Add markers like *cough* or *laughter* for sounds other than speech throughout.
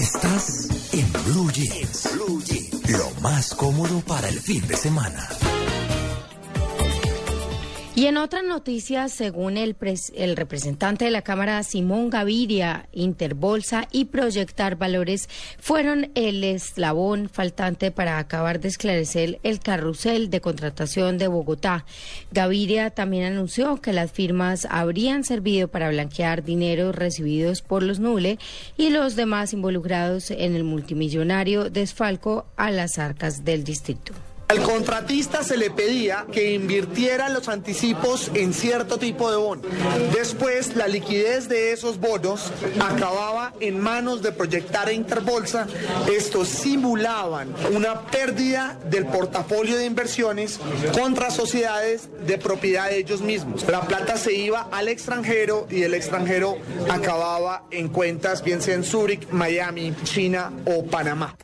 Estás en Blue Jeans. Blue Jeans. Lo más cómodo para el fin de semana. Y en otras noticias, según el, el, representante de la Cámara, Simón Gaviria, Interbolsa y Proyectar Valores fueron el eslabón faltante para acabar de esclarecer el carrusel de contratación de Bogotá. Gaviria también anunció que las firmas habrían servido para blanquear dinero recibidos por los Nule y los demás involucrados en el multimillonario desfalco a las arcas del distrito. Al contratista se le pedía que invirtiera los anticipos en cierto tipo de bono. Después, la liquidez de esos bonos acababa en manos de Proyectar e Interbolsa. Estos simulaban una pérdida del portafolio de inversiones contra sociedades de propiedad de ellos mismos. La plata se iba al extranjero y el extranjero acababa en cuentas, bien sea en Zúrich, Miami, China o Panamá.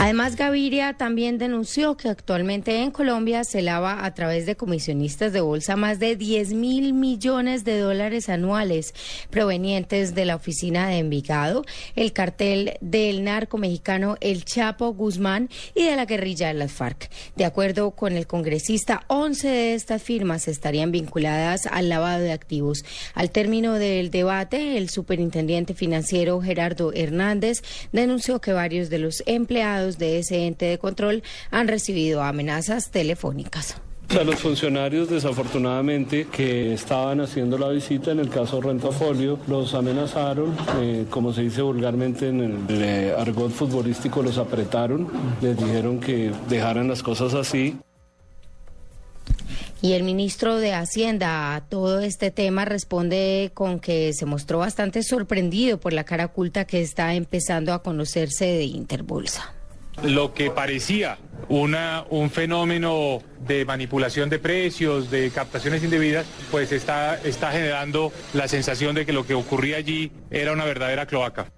Además, Gaviria también denunció que actualmente en Colombia se lava a través de comisionistas de bolsa más de 10 mil millones de dólares anuales provenientes de la oficina de Envigado, el cartel del narco mexicano El Chapo Guzmán y de la guerrilla de las FARC. De acuerdo con el congresista, 11 de estas firmas estarían vinculadas al lavado de activos. Al término del debate, el superintendente financiero Gerardo Hernández denunció que varios de los empleados de ese ente de control han recibido amenazas telefónicas. A los funcionarios, desafortunadamente, que estaban haciendo la visita, en el caso Rentafolio, los amenazaron, eh, como se dice vulgarmente en el eh, argot futbolístico, los apretaron, les dijeron que dejaran las cosas así. Y el ministro de Hacienda a todo este tema responde con que se mostró bastante sorprendido por la cara oculta que está empezando a conocerse de Interbolsa lo que parecía una, un fenómeno de manipulación de precios, de captaciones indebidas, pues está, está generando la sensación de que lo que ocurría allí era una verdadera cloaca.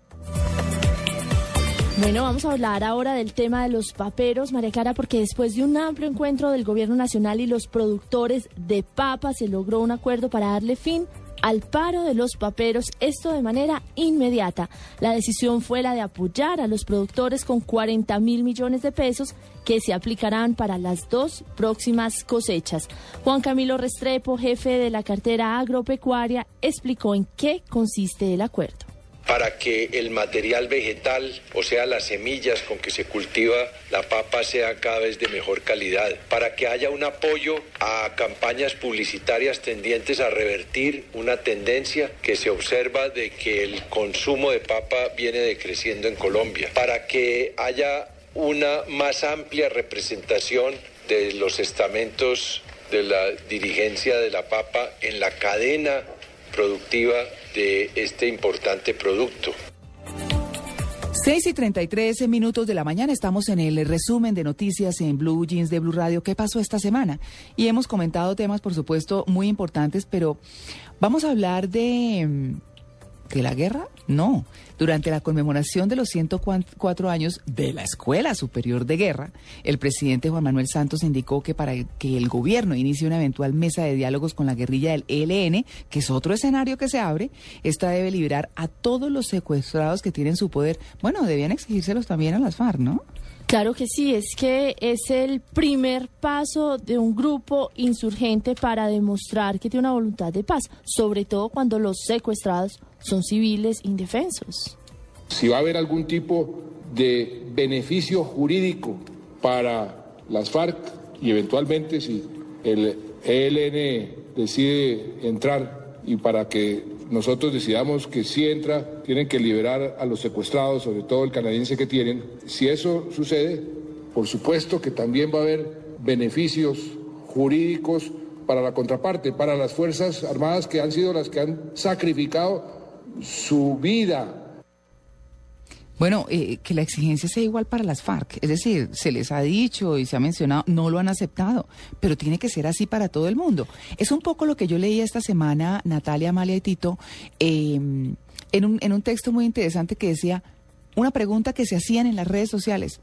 Bueno, vamos a hablar ahora del tema de los paperos, María Clara, porque después de un amplio encuentro del Gobierno Nacional y los productores de papas se logró un acuerdo para darle fin al paro de los paperos, esto de manera inmediata. La decisión fue la de apoyar a los productores con 40 mil millones de pesos que se aplicarán para las dos próximas cosechas. Juan Camilo Restrepo, jefe de la cartera agropecuaria, explicó en qué consiste el acuerdo para que el material vegetal, o sea, las semillas con que se cultiva la papa, sea cada vez de mejor calidad, para que haya un apoyo a campañas publicitarias tendientes a revertir una tendencia que se observa de que el consumo de papa viene decreciendo en Colombia, para que haya una más amplia representación de los estamentos de la dirigencia de la papa en la cadena productiva de este importante producto. 6 y 33 minutos de la mañana estamos en el resumen de noticias en Blue Jeans de Blue Radio. ¿Qué pasó esta semana? Y hemos comentado temas, por supuesto, muy importantes, pero vamos a hablar de ¿De la guerra? No. Durante la conmemoración de los 104 años de la Escuela Superior de Guerra, el presidente Juan Manuel Santos indicó que para que el gobierno inicie una eventual mesa de diálogos con la guerrilla del ELN, que es otro escenario que se abre, esta debe liberar a todos los secuestrados que tienen su poder. Bueno, debían exigírselos también a las FARC, ¿no? Claro que sí, es que es el primer paso de un grupo insurgente para demostrar que tiene una voluntad de paz, sobre todo cuando los secuestrados son civiles indefensos. Si va a haber algún tipo de beneficio jurídico para las FARC y eventualmente si el ELN decide entrar y para que nosotros decidamos que si entra, tienen que liberar a los secuestrados, sobre todo el canadiense que tienen. Si eso sucede, por supuesto que también va a haber beneficios jurídicos para la contraparte, para las Fuerzas Armadas que han sido las que han sacrificado su vida. Bueno, eh, que la exigencia sea igual para las FARC. Es decir, se les ha dicho y se ha mencionado, no lo han aceptado, pero tiene que ser así para todo el mundo. Es un poco lo que yo leí esta semana, Natalia, Amalia y Tito, eh, en, un, en un texto muy interesante que decía, una pregunta que se hacían en las redes sociales,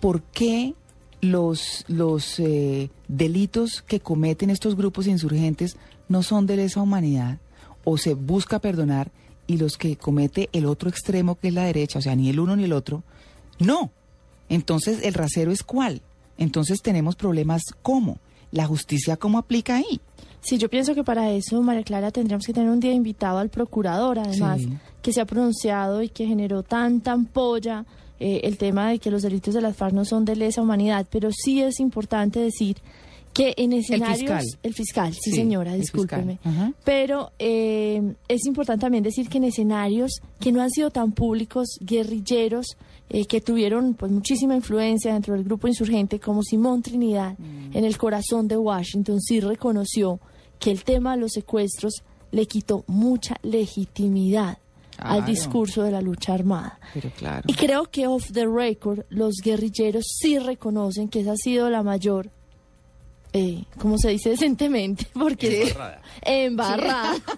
¿por qué los, los eh, delitos que cometen estos grupos insurgentes no son de lesa humanidad o se busca perdonar y los que comete el otro extremo que es la derecha, o sea, ni el uno ni el otro, no. Entonces, ¿el rasero es cuál? Entonces tenemos problemas ¿cómo? ¿La justicia cómo aplica ahí? Sí, yo pienso que para eso, María Clara, tendríamos que tener un día invitado al procurador, además, Sí. que se ha pronunciado y que generó tanta ampolla eh, el tema de que los delitos de las FARC no son de lesa humanidad, pero sí es importante decir que en escenarios... fiscal. El fiscal, sí, Sí, señora, el discúlpeme. Pero eh, es importante también decir que en escenarios que no han sido tan públicos, guerrilleros, eh, que tuvieron pues muchísima influencia dentro del grupo insurgente, como Simón Trinidad, Mm. en el corazón de Washington, sí reconoció que el tema de los secuestros le quitó mucha legitimidad al discurso de la lucha armada. Pero claro. Y creo que off the record los guerrilleros sí reconocen que esa ha sido la mayor, eh, como se dice decentemente, *laughs* porque es Embarrada. embarrada. *laughs*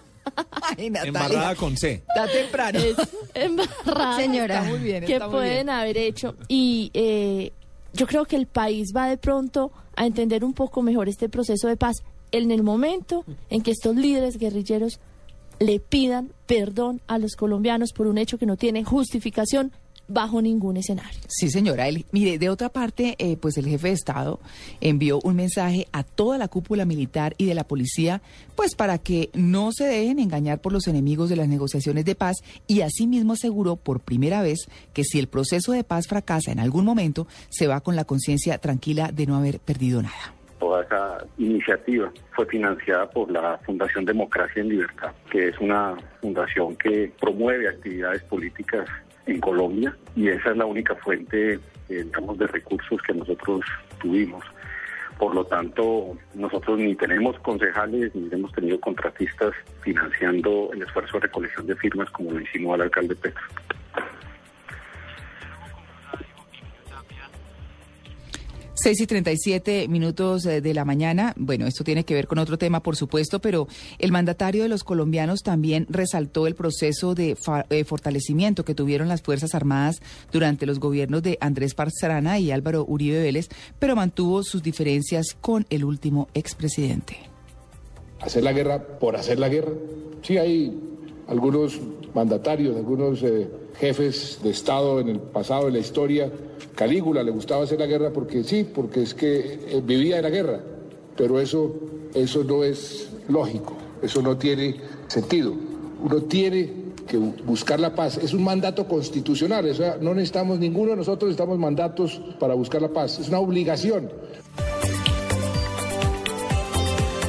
Ay, Embarrada con C. Está temprano. es embarrada Señora. Está muy bien, muy pueden bien. haber hecho y eh, yo creo que el país va de pronto a entender un poco mejor este proceso de paz en el momento en que estos líderes guerrilleros le pidan perdón a los colombianos por un hecho que no tiene justificación bajo ningún escenario. Sí, señora. El- mire, de otra parte, eh, pues el jefe de Estado envió un mensaje a toda la cúpula militar y de la policía, pues para que no se dejen engañar por los enemigos de las negociaciones de paz y asimismo aseguró por primera vez que si el proceso de paz fracasa en algún momento, se va con la conciencia tranquila de no haber perdido nada. Toda esa iniciativa fue financiada por la Fundación Democracia en Libertad, que es una fundación que promueve actividades políticas en Colombia y esa es la única fuente, eh, digamos, de recursos que nosotros tuvimos. Por lo tanto, nosotros ni tenemos concejales ni hemos tenido contratistas financiando el esfuerzo de recolección de firmas como lo hicimos al alcalde Petro. Seis y 37 minutos eh, de la mañana. Bueno, esto tiene que ver con otro tema, por supuesto, pero el mandatario de los colombianos también resaltó el proceso de eh, fortalecimiento que tuvieron las Fuerzas Armadas durante los gobiernos de Andrés Pastrana y Álvaro Uribe Vélez, pero mantuvo sus diferencias con el último expresidente. hacer la guerra por hacer la guerra. Sí, hay algunos mandatarios, algunos eh, jefes de Estado en el pasado, en la historia. Calígula le gustaba hacer la guerra porque sí, porque es que eh, vivía en la guerra. Pero eso, eso no es lógico, eso no tiene sentido. Uno tiene que bu- buscar la paz. Es un mandato constitucional, o sea, no necesitamos, ninguno de nosotros necesitamos mandatos para buscar la paz. Es una obligación.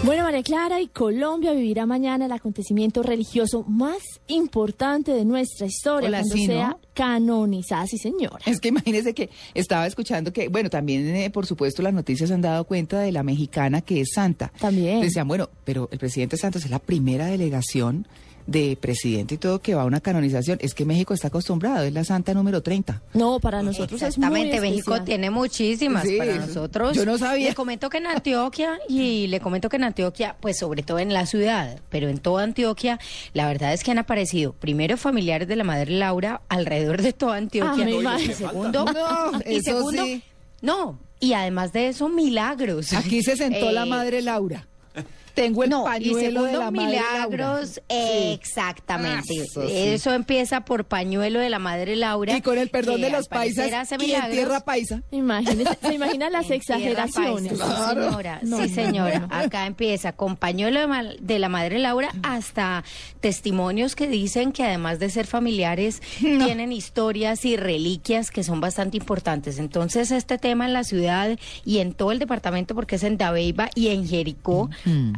Bueno, María Clara, y Colombia vivirá mañana el acontecimiento religioso más importante de nuestra historia, Hola, cuando sí, ¿no? sea canonizada, sí señora. Es que imagínese que estaba escuchando que, bueno, también, eh, por supuesto, las noticias han dado cuenta de la mexicana que es santa. También. Decían, bueno, pero el presidente Santos es la primera delegación de presidente y todo que va a una canonización. Es que México está acostumbrado, es la santa número 30. No, para nosotros es muy Exactamente, México tiene muchísimas Sí, para nosotros. yo no sabía. Le comento que en Antioquia, y le comento que en Antioquia, pues sobre todo en la ciudad, pero en toda Antioquia, la verdad es que han aparecido primero familiares de la madre Laura alrededor de toda Antioquia. Ah, y segundo, No, y eso segundo, sí. no, y además de eso, milagros. Aquí se sentó la Eh, madre Laura. Tengo el no, y pañuelo de segundo, la madre Laura. milagros, Sí. exactamente. Ah, Eso sí. Eso empieza por pañuelo de la madre Laura. Y con el perdón de los paisas y en tierra paisa. Imagínese, ¿Se imagina las *laughs* exageraciones? paisa, Sí, señora. No, sí, no, señora. no. Acá empieza con pañuelo de, mal- de la madre Laura hasta testimonios que dicen que además de ser familiares, *laughs* tienen historias y reliquias que son bastante importantes. Entonces, este tema en la ciudad y en todo el departamento, porque es en Dabeiba y en Jericó,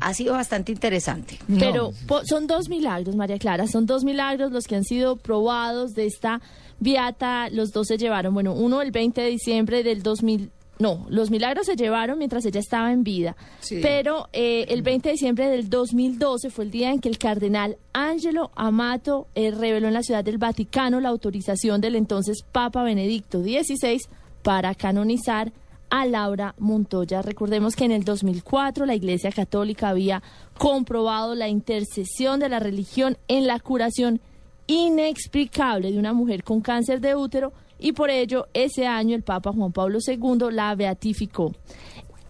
ha sido bastante interesante. Pero po- son dos milagros, María Clara, son dos milagros los que han sido probados de esta viata. Los dos se llevaron, bueno, uno el 20 de diciembre del 2000. No, los milagros se llevaron mientras ella estaba en vida. Sí. Pero eh, el 20 de diciembre del 2012 fue el día en que el cardenal Angelo Amato eh, reveló en la ciudad del Vaticano la autorización del entonces Papa Benedicto XVI para canonizar a Laura Montoya. Recordemos que en el 2004 la Iglesia Católica había comprobado la intercesión de la religión en la curación inexplicable de una mujer con cáncer de útero y por ello ese año el Papa Juan Pablo II la beatificó.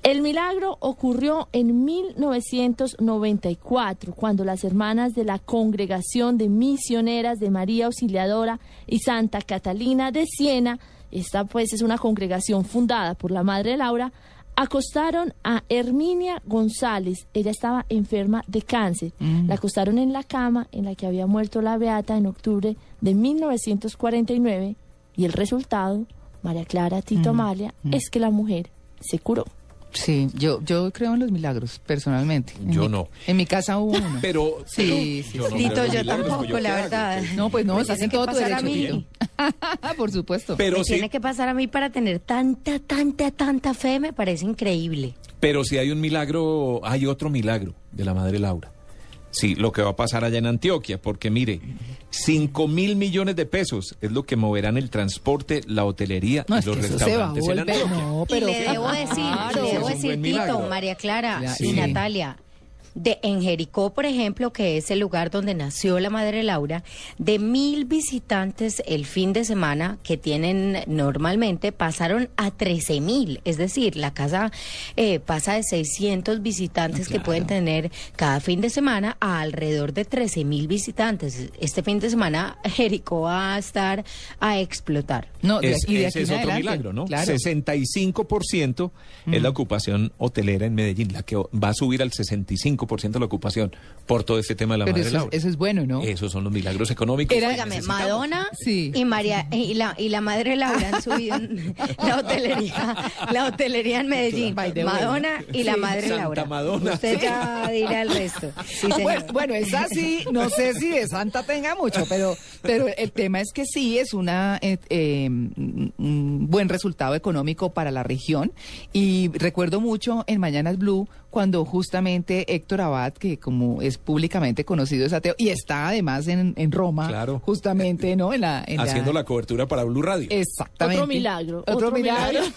El milagro ocurrió en 1994, cuando las hermanas de la Congregación de Misioneras de María Auxiliadora y Santa Catalina de Siena, esta pues es una congregación fundada por la Madre Laura, acostaron a Herminia González. Ella estaba enferma de cáncer. Mm. La acostaron en la cama en la que había muerto la Beata en octubre de 1949 y el resultado, María Clara Tito Mm. Amalia, Mm. es que la mujer se curó. Sí, yo, yo creo en los milagros, personalmente. En Yo mi- no. En mi casa hubo uno. *laughs* Pero Sí, sí, yo sí. creo en los milagros, pues, ¿yo? No, pues no, estás tiene en que todo tu pasar a mí. Tito. *laughs* Por supuesto. Pero me tiene que pasar a mí para tener tanta, tanta, tanta fe, me parece increíble. pero si hay un milagro, hay otro milagro de la Madre Laura. Sí, lo que va a pasar allá en Antioquia, porque mire, 5 mil millones de pesos es lo que moverán el transporte, la hotelería No, y es los que eso se va a restaurantes en. Antioquia. No, pero. y le debo decir, Claro. le debo decir, Tito, milagro. María Clara Claro, y sí. Natalia. De, en Jericó, por ejemplo, que es el lugar donde nació la Madre Laura, de mil visitantes el fin de semana que tienen normalmente, pasaron a trece mil. Es decir, la casa eh, pasa de 600 visitantes que pueden tener cada fin de semana a alrededor de trece mil visitantes. Este fin de semana *laughs* Jericó va a estar a explotar. No, de Es- aquí, de ese aquí es otro adelante. milagro, ¿no? Claro. 65% es la ocupación hotelera en Medellín, la que va a subir al 65% de la ocupación por todo este tema de la Pero Madre eso, es- Laura. eso es bueno, ¿no? Esos son los milagros económicos. Era-. Madonna Sí. y María y la y la madre Laura han subido en *laughs* la hotelería, la hotelería en Medellín. Madonna y la Sí. madre Santa Laura. Madonna. Usted ya dirá el resto. Sí, bueno, bueno, es así, no sé si de Santa tenga mucho, pero, pero el tema es que sí es una eh, eh, un un buen resultado económico para la región. Y recuerdo mucho en Mañanas Blue cuando justamente Héctor Abad, que como es públicamente conocido es ateo, y está además en, en Roma, Claro. justamente, ¿no? En la, en la- Haciendo la cobertura para Blue Radio. Exactamente. Otro milagro, Otro, otro milagro. milagro.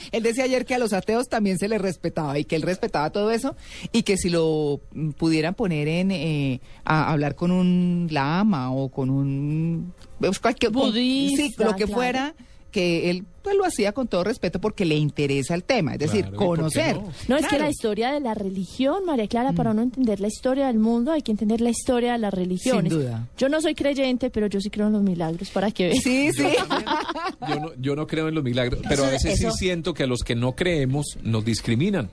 *laughs* él decía ayer que a los ateos también se les respetaba y que él respetaba todo eso y que si lo pudieran poner en eh, a hablar con un lama o con un pues, cualquier con- Budista, sí, lo que claro. fuera que él pues lo hacía con todo respeto porque le interesa el tema, es decir, Claro, ¿y por qué conocer. no? No, es que la historia de la religión, María Clara, para uno entender la historia del mundo hay que entender la historia de las religiones. Sin duda. Yo no soy creyente, pero yo sí creo en los milagros, para que vean. Sí, sí. Yo no, yo no creo en los milagros, pero a Eso- veces eso- sí siento que a los que no creemos nos discriminan.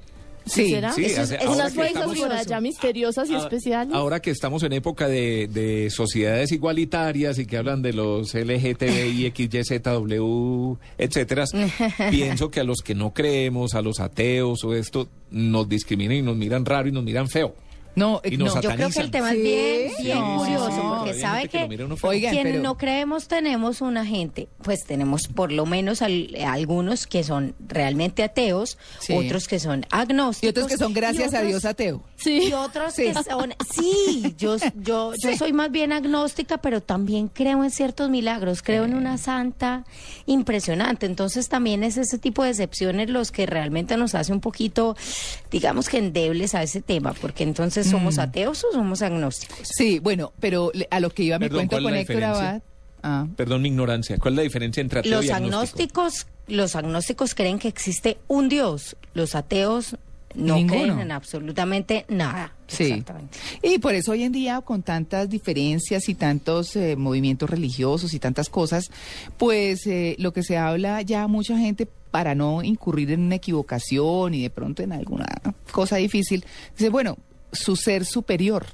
Sí. ¿Será? sí, Eso es- hace- esas ahora unas que fuerzas estamos- por allá misteriosas y Ah, especiales. Ahora que estamos en época de, de sociedades igualitarias y que hablan de los LGTBI, XYZW, etcétera, *laughs* pienso que a los que no creemos, a los ateos o esto, nos discriminan y nos miran raro y nos miran feo. No, Y no. Yo creo que el tema es bien, sí, bien sí, curioso, sí. porque sabe que que. Oigan, quien pero- no creemos tenemos una gente, pues tenemos por lo menos al- algunos que son realmente ateos, Sí. otros que son agnósticos. y otros que son gracias a Dios ateo. Y otros que *laughs* son, sí, yo, yo, yo soy más bien agnóstica, pero también creo en ciertos milagros, creo en una santa impresionante. Entonces también es ese tipo de excepciones los que realmente nos hace un poquito, digamos que endebles a ese tema, porque entonces somos Mm. ateos o somos agnósticos. Sí, bueno, pero le- a lo que iba mi Perdón, cuento ¿cuál es con Héctor? Abad. Ah. Perdón mi ignorancia. ¿Cuál es la diferencia entre ateo Los y agnóstico? agnósticos, los agnósticos creen que existe un Dios, los ateos no Ninguno. creen en absolutamente nada. Sí. Exactamente. Y por eso hoy en día, con tantas diferencias y tantos eh, movimientos religiosos y tantas cosas, pues eh, lo que se habla ya mucha gente para no incurrir en una equivocación y de pronto en alguna cosa difícil, dice, bueno, su ser superior.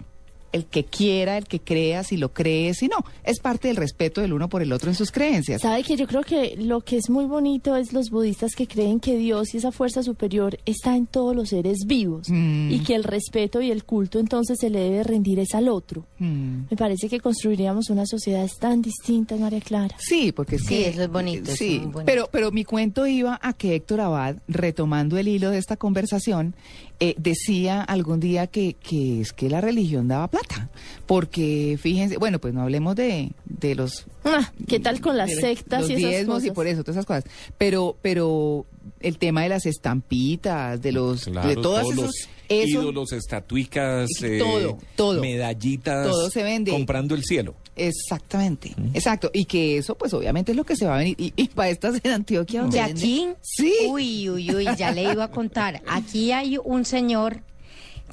el que quiera, el que crea, si lo cree, si no. Es parte del respeto del uno por el otro en sus creencias. Sabe que yo creo que lo que es muy bonito es los budistas que creen que Dios y esa fuerza superior está en todos los seres vivos Mm. y que el respeto y el culto entonces se le debe rendir es al otro. Mm. Me parece que construiríamos unas sociedades tan distintas, María Clara. Sí, porque es Sí, que... eso es bonito, Sí, es bonito. pero, pero mi cuento iba a que Héctor Abad, retomando el hilo de esta conversación, eh, decía algún día que, que es que la religión daba plata. Porque, fíjense, bueno, pues no hablemos de, de los Ah, ¿Qué tal con las de sectas los y esas diezmos cosas? y por eso, todas esas cosas. Pero, pero el tema de las estampitas, de los, Claro, de todas todos esos, los eso- ídolos, estatuicas, eh, Todo, todo. medallitas, Todo se vende. comprando el cielo. Exactamente, exacto. Y que eso, pues obviamente es lo que se va a venir. Y, y para estas en Antioquia. venden- aquí, Sí. uy, uy, uy, ya le iba a contar. Aquí hay un señor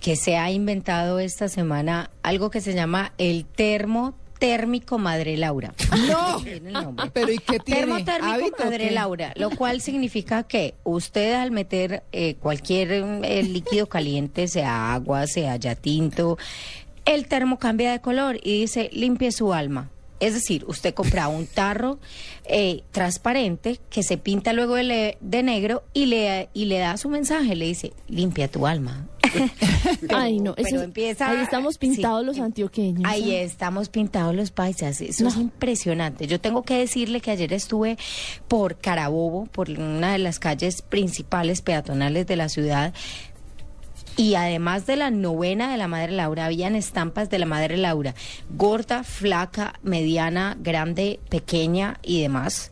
que se ha inventado esta semana algo que se llama el termo térmico Madre Laura. *laughs* No, el pero ¿y qué tiene? Termotérmico ¿Hábito o Madre qué? Laura, lo cual significa que usted al meter eh, cualquier eh, líquido caliente, sea agua, sea ya tinto, el termo cambia de color y dice limpie su alma. Es decir, usted compra un tarro eh, transparente que se pinta luego de, le- de negro y le, y le da su mensaje, le dice limpia tu alma. *laughs* Ay, no, Pero eso es- empieza- ahí estamos pintados sí. los antioqueños. Ahí ¿ah? estamos pintados los paisas. Eso es impresionante. Yo tengo que decirle que ayer estuve por Carabobo, por una de las calles principales peatonales de la ciudad. Y además de la novena de la Madre Laura, habían estampas de la Madre Laura, gorda, flaca, mediana, grande, pequeña y demás.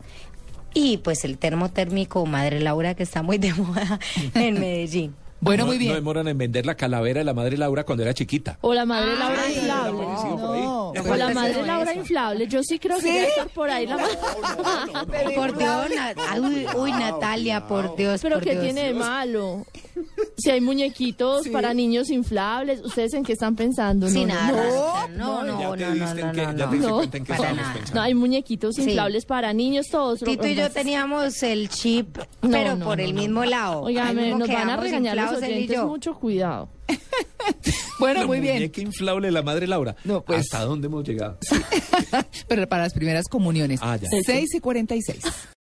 Y pues el termotérmico Madre Laura que está muy de *laughs* moda en Medellín. Bueno, no, muy bien. No demoran en vender la calavera de la madre Laura cuando era chiquita. O la madre Laura inflable. ahí. No, O la madre no Laura inflable. Yo sí creo que debe estar por ahí la madre. Por Dios, uy, uy, Natalia, por Dios. Pero por ¿qué Dios. tiene de malo? Si hay muñequitos para niños inflables, ¿ustedes en qué están pensando? Sin no, nada. no, No, no, ya no, te no, no, en qué- no, ya no. No, para nada. No, hay muñequitos Sí. inflables para niños todos. Tito y yo teníamos el chip, No, pero no, por no, el no. mismo lado. Oiga, Ahí me- mismo nos van a regañar y yo. mucho cuidado. *laughs* Bueno, La muy bien. muñeca inflable la madre Laura. No, pues- ¿Hasta dónde hemos llegado? *laughs* Pero para las primeras comuniones. Ah, ya. 6 y 46.